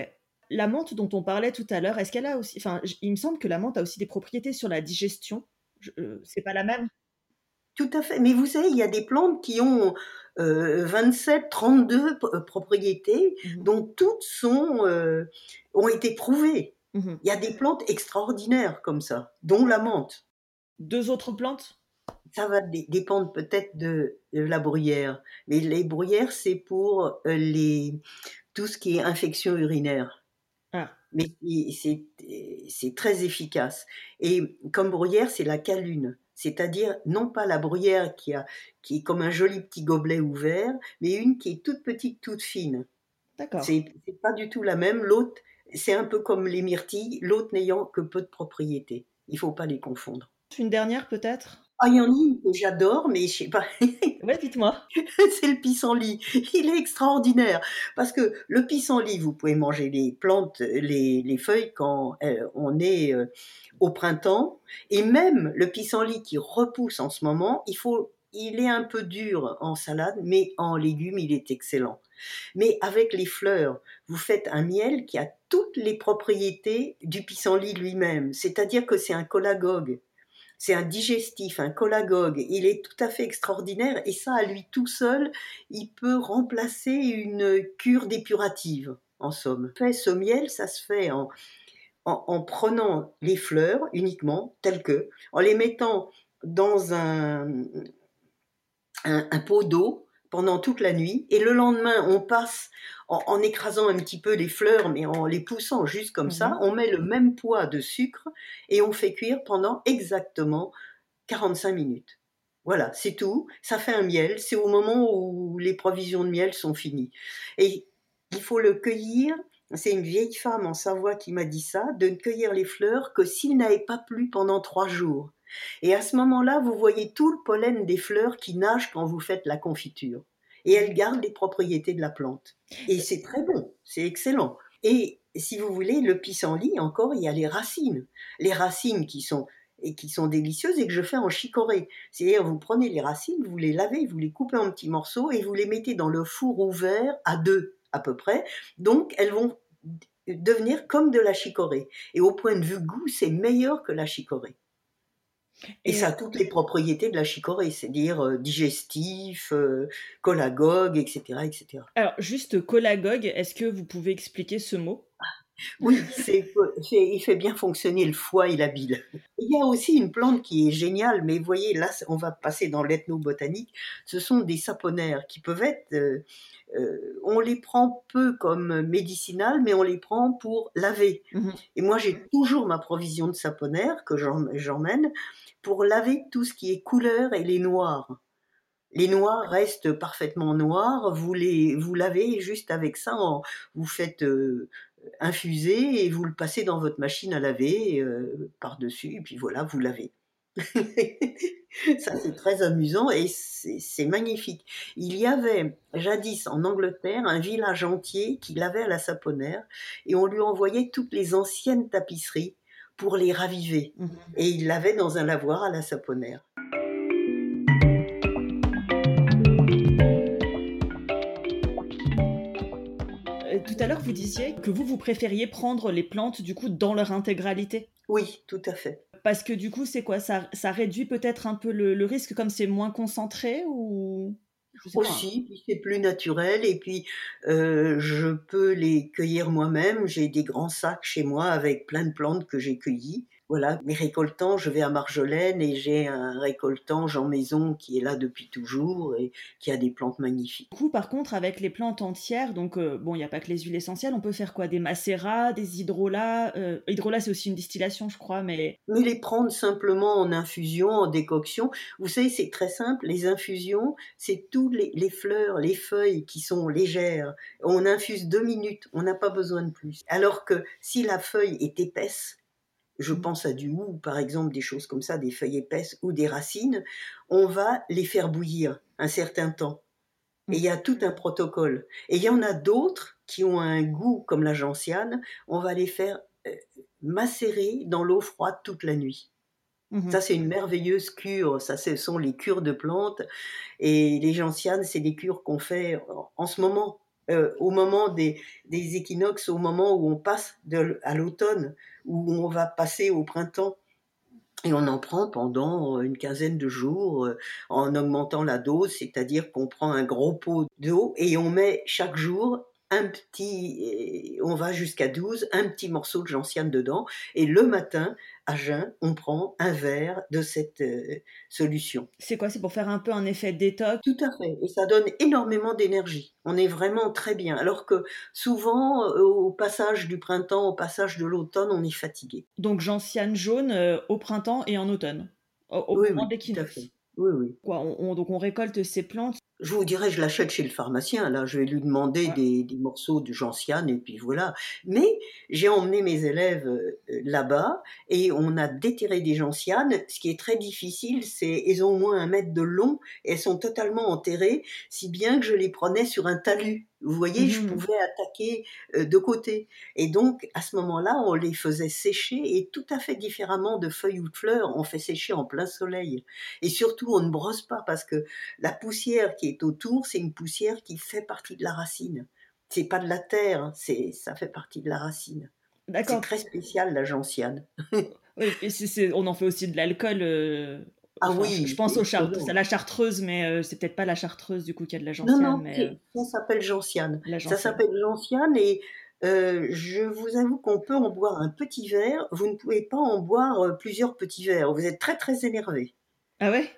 Speaker 1: La menthe dont on parlait tout à l'heure, est-ce qu'elle a aussi, enfin, il me semble que la menthe a aussi des propriétés sur la digestion. Euh, c'est pas la même?
Speaker 2: Tout à fait. Mais vous savez, il y a des plantes qui ont 27, euh, 32 propriétés, mmh dont toutes sont, ont été prouvées. Mmh il y a des plantes extraordinaires comme ça, dont la menthe.
Speaker 1: Deux autres plantes?
Speaker 2: Ça va dépendre peut-être de, la bruyère. Mais les bruyères, c'est pour euh, les, tout ce qui est infection urinaire. Ah. Mais c'est très efficace. Et comme bruyère, c'est la calune. C'est-à-dire, non pas la bruyère qui, a, qui est comme un joli petit gobelet ouvert, mais une qui est toute petite, toute fine. D'accord. C'est pas du tout la même. L'autre, c'est un peu comme les myrtilles, l'autre n'ayant que peu de propriétés. Il faut pas les confondre.
Speaker 1: Une dernière peut-être?
Speaker 2: Ah, il y en a une que j'adore, mais je sais pas.
Speaker 1: ouais, dites-moi.
Speaker 2: c'est le pissenlit. Il est extraordinaire. Parce que le pissenlit, vous pouvez manger les plantes, les, les feuilles quand euh, on est euh, au printemps. Et même le pissenlit qui repousse en ce moment, il faut, il est un peu dur en salade, mais en légumes, il est excellent. Mais avec les fleurs, vous faites un miel qui a toutes les propriétés du pissenlit lui-même. C'est-à-dire que c'est un collagogue. C'est un digestif, un collagogue. Il est tout à fait extraordinaire et ça, à lui tout seul, il peut remplacer une cure dépurative, en somme. Ce miel, ça se fait en, en, prenant les fleurs uniquement, telles que, en les mettant dans un pot d'eau pendant toute la nuit et le lendemain on passe en, écrasant un petit peu les fleurs mais en les poussant juste comme ça, mhm. on met le même poids de sucre et on fait cuire pendant exactement 45 minutes. Voilà, c'est tout. Ça fait un miel. C'est au moment où les provisions de miel sont finies. Et il faut le cueillir. C'est une vieille femme en Savoie qui m'a dit ça, de ne cueillir les fleurs que s'il n'avait pas plu pendant trois jours. Et à ce moment-là, vous voyez tout le pollen des fleurs qui nage quand vous faites la confiture. Et elle garde les propriétés de la plante. Et c'est très bon, c'est excellent. Et si vous voulez, le pissenlit, encore, il y a les racines. Les racines qui sont et qui sont délicieuses et que je fais en chicorée. C'est-à-dire, vous prenez les racines, vous les lavez, vous les coupez en petits morceaux et vous les mettez dans le four ouvert à deux, à peu près. Donc, elles vont devenir comme de la chicorée. Et au point de vue goût, c'est meilleur que la chicorée. Et, ça a toutes les propriétés de la chicorée, c'est-à-dire euh, digestif, euh, collagogue, etc., etc.
Speaker 1: Alors, juste collagogue, est-ce que vous pouvez expliquer ce mot?
Speaker 2: Oui, c'est, il fait bien fonctionner le foie et la bile. Il y a aussi une plante qui est géniale, mais vous voyez, là, on va passer dans l'ethnobotanique. Ce sont des saponaires qui peuvent être... Euh, on les prend peu comme médicinales, mais on les prend pour laver. Mmh et moi, j'ai toujours ma provision de saponaires que j'emmène pour laver tout ce qui est couleur et les noirs. Les noirs restent parfaitement noirs, vous les vous lavez juste avec ça, vous faites euh, infuser et vous le passez dans votre machine à laver euh, par-dessus, et puis voilà, vous lavez. ça c'est très amusant et c'est magnifique. Il y avait jadis en Angleterre un village entier qui lavait à la saponnaire et on lui envoyait toutes les anciennes tapisseries pour les raviver. Mhm. Et il l'avait dans un lavoir à la saponnaire.
Speaker 1: Tout à l'heure, vous disiez que vous, vous préfériez prendre les plantes du coup dans leur intégralité.
Speaker 2: Oui, tout à fait.
Speaker 1: Parce que du coup, c'est quoi? Ça, ça réduit peut-être un peu le risque comme c'est moins concentré ou
Speaker 2: aussi, puis c'est plus naturel et puis euh, je peux les cueillir moi-même. J'ai des grands sacs chez moi avec plein de plantes que j'ai cueillies. Voilà, mes récoltants, je vais à Marjolaine et j'ai un récoltant Jean Maison qui est là depuis toujours et qui a des plantes magnifiques.
Speaker 1: Du coup, par contre, avec les plantes entières, donc euh, bon, il n'y a pas que les huiles essentielles, on peut faire quoi? Des macérats, des hydrolats euh, Hydrolats, c'est aussi une distillation, je crois, mais...
Speaker 2: Mais les prendre simplement en infusion, en décoction. Vous savez, c'est très simple. Les infusions, c'est tous les, les fleurs, les feuilles qui sont légères. On infuse deux minutes, on n'a pas besoin de plus. Alors que si la feuille est épaisse, je mmh. pense à du hou, par exemple, des choses comme ça, des feuilles épaisses ou des racines, on va les faire bouillir un certain temps. Et il y a tout un protocole. Et il y en a d'autres qui ont un goût comme la gentiane, on va les faire euh, macérer dans l'eau froide toute la nuit. Mmh ça, c'est une merveilleuse cure. Ça, ce sont les cures de plantes. Et les gentianes, c'est des cures qu'on fait en ce moment, euh, au moment des, équinoxes, au moment où on passe à l'automne, où on va passer au printemps. Et on en prend pendant une quinzaine de jours euh, en augmentant la dose, c'est-à-dire qu'on prend un gros pot d'eau et on met chaque jour un petit, on va jusqu'à 12, un petit morceau de gentiane dedans, et le matin, à jeun, on prend un verre de cette euh, solution.
Speaker 1: C'est quoi? C'est pour faire un peu un effet détox?
Speaker 2: Tout à fait, et ça donne énormément d'énergie. On est vraiment très bien, alors que souvent, euh, au passage du printemps, au passage de l'automne, on est fatigué.
Speaker 1: Donc gentiane jaune euh, au printemps et en automne, au,
Speaker 2: oui, moment oui, Tout à fait. Oui, oui.
Speaker 1: Quoi, donc on récolte ces plantes
Speaker 2: je vous dirais, je l'achète chez le pharmacien. Là, je vais lui demander des, des, morceaux de gentiane et puis voilà. Mais j'ai emmené mes élèves euh, là-bas et on a déterré des gentianes. Ce qui est très difficile, c'est elles ont au moins un mètre de long et elles sont totalement enterrées, si bien que je les prenais sur un talus. Vous voyez, je mmh pouvais attaquer euh, de côté. Et donc, à ce moment-là, on les faisait sécher et tout à fait différemment de feuilles ou de fleurs, on fait sécher en plein soleil. Et surtout, on ne brosse pas parce que la poussière qui est autour, c'est une poussière qui fait partie de la racine. C'est pas de la terre, hein, c'est ça fait partie de la racine. C'est très spécial la gentiane.
Speaker 1: oui, et on en fait aussi de l'alcool euh,
Speaker 2: ah oui.
Speaker 1: Je pense au à la chartreuse, mais euh, c'est peut-être pas la chartreuse du coup qui a de la gentiane.
Speaker 2: Non, non,
Speaker 1: mais,
Speaker 2: euh, ça s'appelle gentiane. Ça s'appelle gentiane et euh, je vous avoue qu'on peut en boire un petit verre. Vous ne pouvez pas en boire plusieurs petits verres. Vous êtes très très énervé.
Speaker 1: Ah ouais?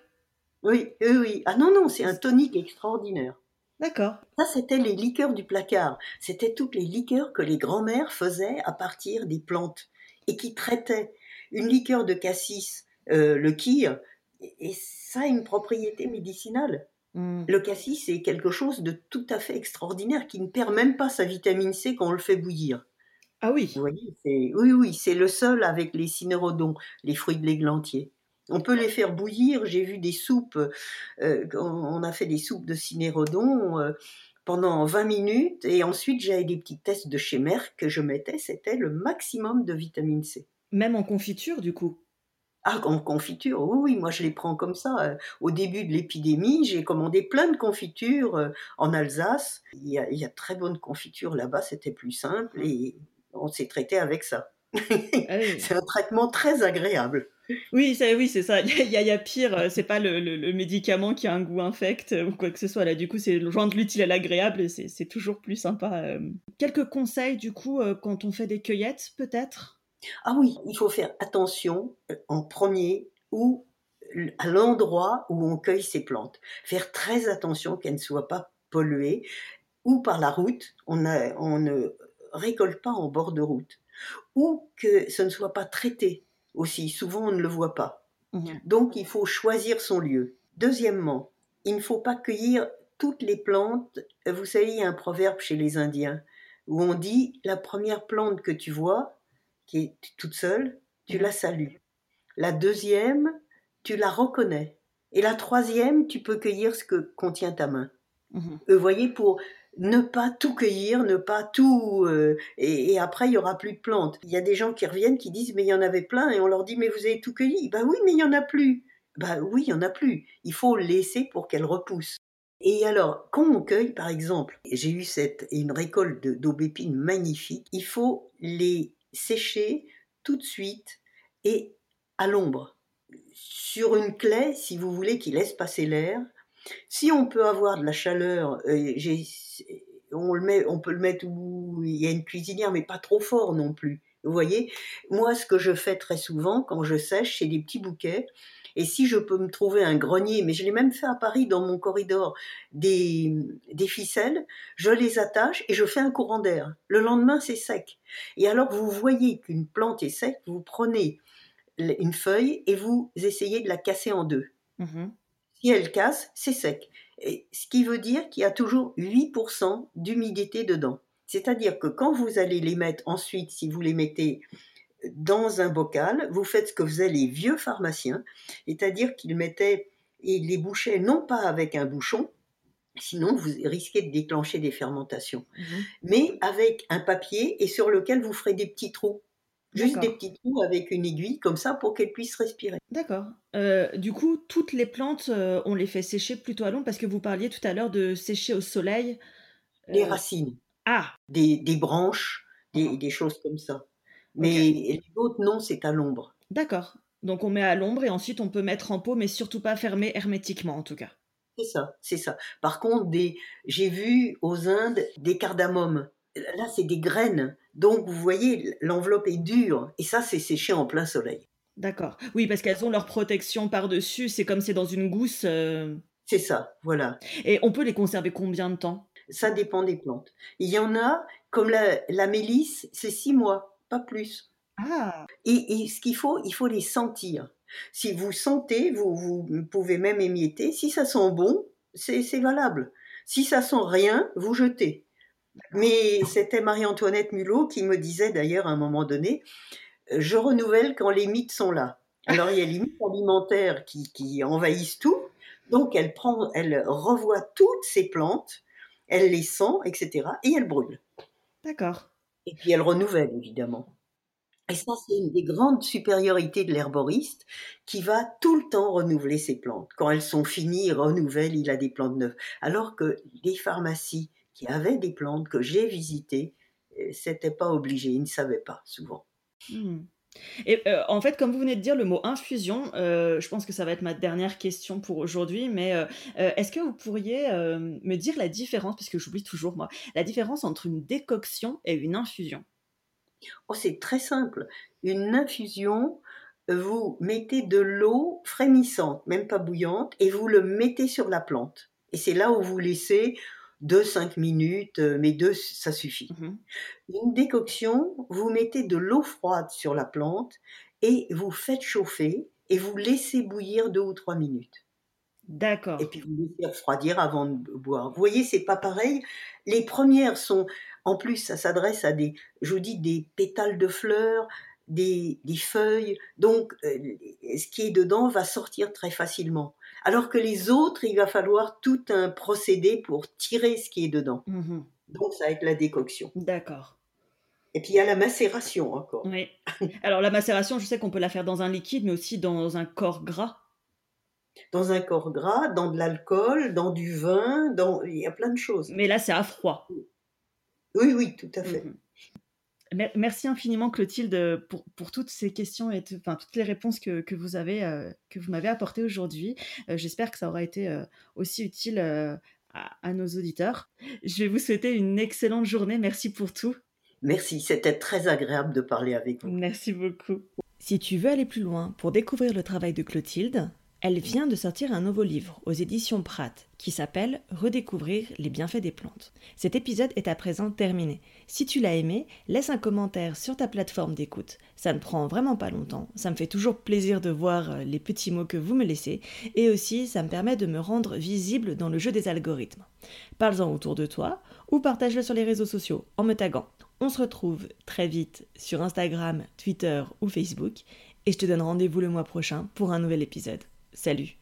Speaker 2: Oui, oui, oui. Ah non, non, c'est un tonique extraordinaire.
Speaker 1: D'accord.
Speaker 2: Ça, c'était les liqueurs du placard. C'était toutes les liqueurs que les grands-mères faisaient à partir des plantes et qui traitaient. Une liqueur de cassis, le kir, et ça a une propriété médicinale. Hmm. Le cassis, c'est quelque chose de tout à fait extraordinaire qui ne perd même pas sa vitamine C quand on le fait bouillir.
Speaker 1: Ah oui
Speaker 2: Vous voyez, Oui, oui, c'est le seul avec les cinérodons, les fruits de l'églantier. On peut les faire bouillir. J'ai vu des soupes, euh, on a fait des soupes de cinérodons euh, pendant 20 minutes et ensuite j'avais des petits tests de chez Merck que je mettais, c'était le maximum de vitamine C.
Speaker 1: Même en confiture, du coup?
Speaker 2: Ah, en confiture, oui, oui, moi je les prends comme ça. Euh, au début de l'épidémie, j'ai commandé plein de confitures euh, en Alsace. Il y a, il y a très bonnes confitures là-bas, c'était plus simple et on s'est traité avec ça. Ah c'est un traitement très agréable.
Speaker 1: Oui, c'est oui, c'est ça. Il y, a, il y, a, pire. Euh, c'est pas le, le, médicament qui a un goût infect ou quoi que ce soit. Là, du coup, c'est joindre l'utile à l'agréable et c'est toujours plus sympa. Quelques conseils, du coup, quand on fait des cueillettes, peut-être?
Speaker 2: Ah oui, il faut faire attention euh, en premier ou à l'endroit où on cueille ces plantes. Faire très attention qu'elles ne soient pas polluées ou par la route. On, ne récolte pas en bord de route ou que ce ne soit pas traité aussi. Souvent, on ne le voit pas. Mmh. Donc, il faut choisir son lieu. Deuxièmement, il ne faut pas cueillir toutes les plantes. Vous savez, il y a un proverbe chez les Indiens où on dit la première plante que tu vois, qui est toute seule, tu la salues. La deuxième, tu la reconnais. Et la troisième, tu peux cueillir ce que contient ta main. Vous voyez, pour ne pas tout cueillir, ne pas tout... Euh, et, après, il y aura plus de plantes. Il y a des gens qui reviennent, qui disent, mais il y en avait plein, et on leur dit, mais vous avez tout cueilli. Ben oui, mais il y en a plus. Ben oui, il y en a plus. Il faut laisser pour qu'elle repousse. Et alors, quand on cueille, par exemple, j'ai eu cette, une récolte d'aubépines magnifique, il faut les sécher tout de suite et à l'ombre. Sur une clé, si vous voulez, qui laisse passer l'air. Si on peut avoir de la chaleur, euh, on, le met, on peut le mettre où il y a une cuisinière, mais pas trop fort non plus. Vous voyez, moi, ce que je fais très souvent quand je sèche, c'est des petits bouquets. Et si je peux me trouver un grenier, mais je l'ai même fait à Paris dans mon corridor, des, des ficelles, je les attache et je fais un courant d'air. Le lendemain, c'est sec. Et alors, vous voyez qu'une plante est sec, vous prenez une feuille et vous essayez de la casser en deux.
Speaker 1: Mhm.
Speaker 2: Si elle casse, c'est sec. Et ce qui veut dire qu'il y a toujours 8% d'humidité dedans. C'est-à-dire que quand vous allez les mettre ensuite, si vous les mettez dans un bocal, vous faites ce que faisaient les vieux pharmaciens, c'est-à-dire qu'ils mettaient et les bouchaient non pas avec un bouchon, sinon vous risquez de déclencher des fermentations,
Speaker 1: Mhm.
Speaker 2: mais avec un papier et sur lequel vous ferez des petits trous. Juste des petits trous avec une aiguille, comme ça, pour qu'elles puissent respirer.
Speaker 1: D'accord. Euh, du coup, toutes les plantes, euh, on les fait sécher plutôt à l'ombre parce que vous parliez tout à l'heure de sécher au soleil.
Speaker 2: Les
Speaker 1: Euh,
Speaker 2: racines,
Speaker 1: Ah,
Speaker 2: des, des branches, des, des choses comme ça. Mais les autres, non, c'est à l'ombre.
Speaker 1: d'accord. Donc on met à l'ombre et ensuite on peut mettre en pot, mais surtout pas fermé hermétiquement en tout cas.
Speaker 2: C'est ça, c'est ça. Par contre, des, j'ai vu aux Indes des cardamomes. Là, c'est des graines. Donc, vous voyez, l'enveloppe est dure. Et ça, c'est séché en plein soleil.
Speaker 1: D'accord. Oui, parce qu'elles ont leur protection par-dessus, c'est comme c'est dans une gousse. euh,
Speaker 2: C'est ça, voilà.
Speaker 1: Et on peut les conserver combien de temps?
Speaker 2: Ça dépend des plantes. Il y en a, comme la, la mélisse, c'est six mois, pas plus.
Speaker 1: Ah,
Speaker 2: Et, et ce qu'il faut, il faut les sentir. Si vous sentez, vous, vous pouvez même émietter. Si ça sent bon, c'est c'est valable. Si ça sent rien, vous jetez. Mais c'était Marie-Antoinette Mulot qui me disait d'ailleurs à un moment donné, euh, je renouvelle quand les mythes sont là. Alors il y a les mythes alimentaires qui, qui envahissent tout, donc elle prend, elle revoit toutes ces plantes, elle les sent, etc. et elle brûle.
Speaker 1: d'accord.
Speaker 2: Et puis elle renouvelle évidemment. Et ça, c'est une des grandes supériorités de l'herboriste qui va tout le temps renouveler ses plantes. Quand elles sont finies, il renouvelle, il a des plantes neuves. Alors que les pharmacies qui avaient des plantes que j'ai visitées, euh, c'était pas obligé, ils ne savaient pas souvent.
Speaker 1: Hmm. Et euh, en fait, comme vous venez de dire le mot infusion, euh, je pense que ça va être ma dernière question pour aujourd'hui, mais euh, est-ce que vous pourriez me dire la différence, parce que j'oublie toujours moi, la différence entre une décoction et une infusion?
Speaker 2: Oh, c'est très simple. Une infusion, vous mettez de l'eau frémissante, même pas bouillante, et vous le mettez sur la plante. Et c'est là où vous laissez 2-5 minutes, euh, mais deux, ça suffit.
Speaker 1: Mhm.
Speaker 2: Une décoction, vous mettez de l'eau froide sur la plante et vous faites chauffer et vous laissez bouillir deux ou trois minutes.
Speaker 1: D'accord.
Speaker 2: Et puis vous laissez refroidir avant de boire. Vous voyez, c'est pas pareil. Les premières sont, en plus, ça s'adresse à des, je vous dis, des pétales de fleurs, des, des feuilles. Donc, euh, ce qui est dedans va sortir très facilement. Alors que les autres, il va falloir tout un procédé pour tirer ce qui est dedans.
Speaker 1: Mhm.
Speaker 2: Donc, ça va être la décoction.
Speaker 1: D'accord.
Speaker 2: Et puis il y a la macération encore.
Speaker 1: Oui. Alors la macération, je sais qu'on peut la faire dans un liquide, mais aussi dans un corps gras.
Speaker 2: Dans un corps gras, dans de l'alcool, dans du vin, dans il y a plein de choses.
Speaker 1: Mais là, c'est à froid.
Speaker 2: Oui, oui, tout à fait.
Speaker 1: Mhm. Mer- Merci infiniment Clotilde pour, pour toutes ces questions et enfin, toutes les réponses que, que vous avez euh, que vous m'avez apportées aujourd'hui. Euh, J'espère que ça aura été euh, aussi utile euh, à, à nos auditeurs. Je vais vous souhaiter une excellente journée. Merci pour tout.
Speaker 2: Merci, c'était très agréable de parler avec vous.
Speaker 1: Merci beaucoup. Si tu veux aller plus loin pour découvrir le travail de Clotilde, elle vient de sortir un nouveau livre aux éditions Pratt qui s'appelle Redécouvrir les bienfaits des plantes. Cet épisode est à présent terminé. Si tu l'as aimé, laisse un commentaire sur ta plateforme d'écoute. Ça ne prend vraiment pas longtemps. Ça me fait toujours plaisir de voir euh, les petits mots que vous me laissez et aussi ça me permet de me rendre visible dans le jeu des algorithmes. Parle-en autour de toi ou partage-le sur les réseaux sociaux en me taguant. On se retrouve très vite sur Instagram, Twitter ou Facebook et je te donne rendez-vous le mois prochain pour un nouvel épisode. Salut